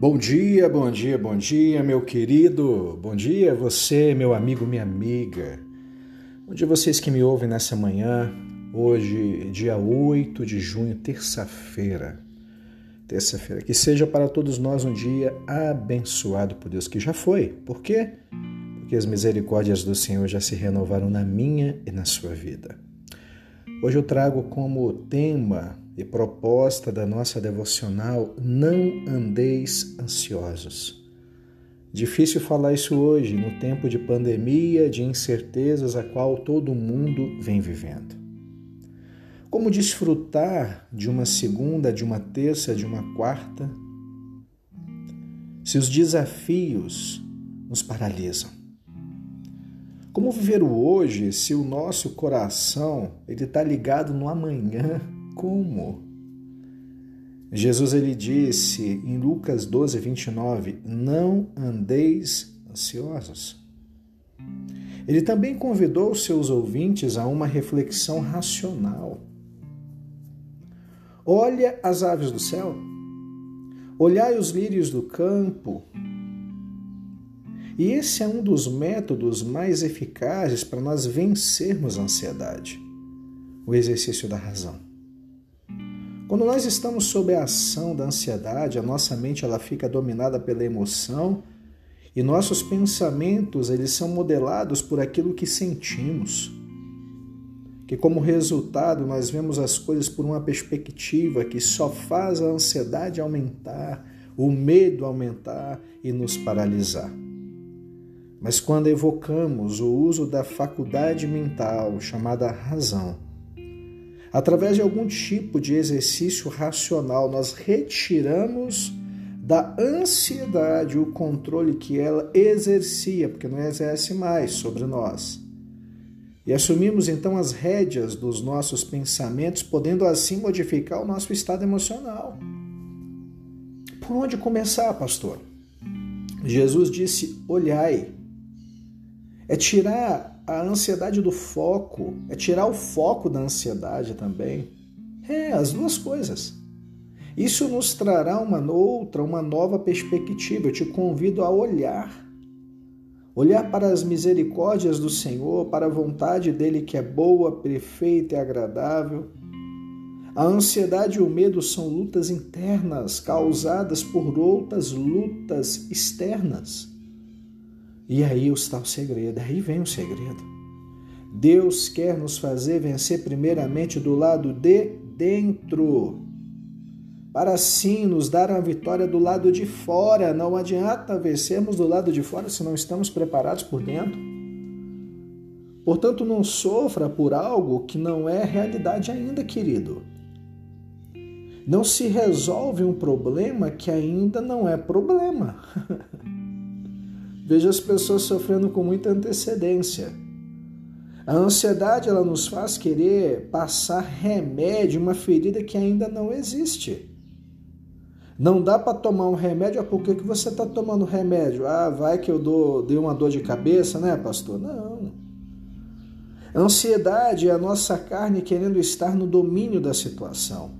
Bom dia, bom dia, bom dia, meu querido. Bom dia, você, meu amigo, minha amiga. Bom dia, vocês que me ouvem nessa manhã. Hoje, dia 8 de junho, terça-feira. Terça-feira. Que seja para todos nós um dia abençoado por Deus, que já foi. Por quê? Porque as misericórdias do Senhor já se renovaram na minha e na sua vida. Hoje eu trago como tema e proposta da nossa devocional: não andeis ansiosos. Difícil falar isso hoje, no tempo de pandemia, de incertezas a qual todo mundo vem vivendo. Como desfrutar de uma segunda, de uma terça, de uma quarta, se os desafios nos paralisam? Como viver o hoje se o nosso coração ele está ligado no amanhã como? Jesus ele disse em Lucas 12, 29, não andeis ansiosos. Ele também convidou seus ouvintes a uma reflexão racional. Olha as aves do céu, olhai os lírios do campo. E esse é um dos métodos mais eficazes para nós vencermos a ansiedade, o exercício da razão. Quando nós estamos sob a ação da ansiedade, a nossa mente ela fica dominada pela emoção e nossos pensamentos eles são modelados por aquilo que sentimos. Que como resultado nós vemos as coisas por uma perspectiva que só faz a ansiedade aumentar, o medo aumentar e nos paralisar. Mas quando evocamos o uso da faculdade mental chamada razão, Através de algum tipo de exercício racional, nós retiramos da ansiedade o controle que ela exercia, porque não exerce mais sobre nós. E assumimos então as rédeas dos nossos pensamentos, podendo assim modificar o nosso estado emocional. Por onde começar, pastor? Jesus disse: olhai. É tirar a ansiedade do foco, é tirar o foco da ansiedade também. É, as duas coisas. Isso nos trará uma outra, uma nova perspectiva. Eu te convido a olhar. Olhar para as misericórdias do Senhor, para a vontade dele que é boa, perfeita e agradável. A ansiedade e o medo são lutas internas causadas por outras lutas externas. E aí está o segredo, aí vem o segredo. Deus quer nos fazer vencer primeiramente do lado de dentro, para assim nos dar a vitória do lado de fora. Não adianta vencermos do lado de fora se não estamos preparados por dentro. Portanto, não sofra por algo que não é realidade ainda, querido. Não se resolve um problema que ainda não é problema. Vejo as pessoas sofrendo com muita antecedência. A ansiedade ela nos faz querer passar remédio uma ferida que ainda não existe. Não dá para tomar um remédio, ah, por que, que você está tomando remédio? Ah, vai que eu dou, dei uma dor de cabeça, né, pastor? Não. A ansiedade é a nossa carne querendo estar no domínio da situação.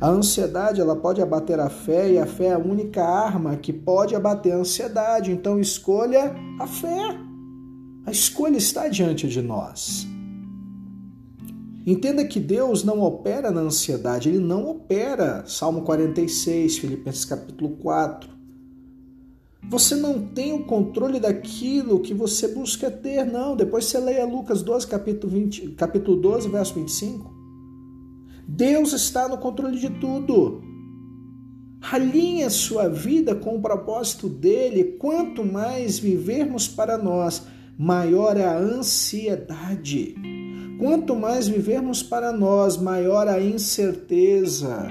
A ansiedade ela pode abater a fé e a fé é a única arma que pode abater a ansiedade. Então escolha a fé. A escolha está diante de nós. Entenda que Deus não opera na ansiedade, ele não opera. Salmo 46, Filipenses capítulo 4. Você não tem o controle daquilo que você busca ter, não. Depois você leia Lucas 12, capítulo, 20, capítulo 12, verso 25. Deus está no controle de tudo. Alinhe sua vida com o propósito dele. Quanto mais vivermos para nós, maior é a ansiedade. Quanto mais vivermos para nós, maior a incerteza.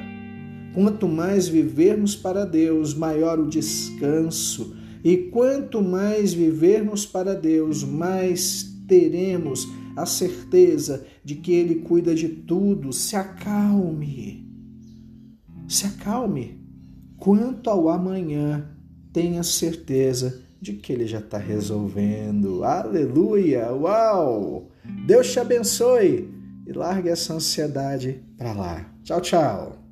Quanto mais vivermos para Deus, maior o descanso. E quanto mais vivermos para Deus, mais teremos a certeza de que Ele cuida de tudo. Se acalme. Se acalme. Quanto ao amanhã, tenha certeza de que Ele já está resolvendo. Aleluia! Uau! Deus te abençoe e largue essa ansiedade para lá. Tchau, tchau!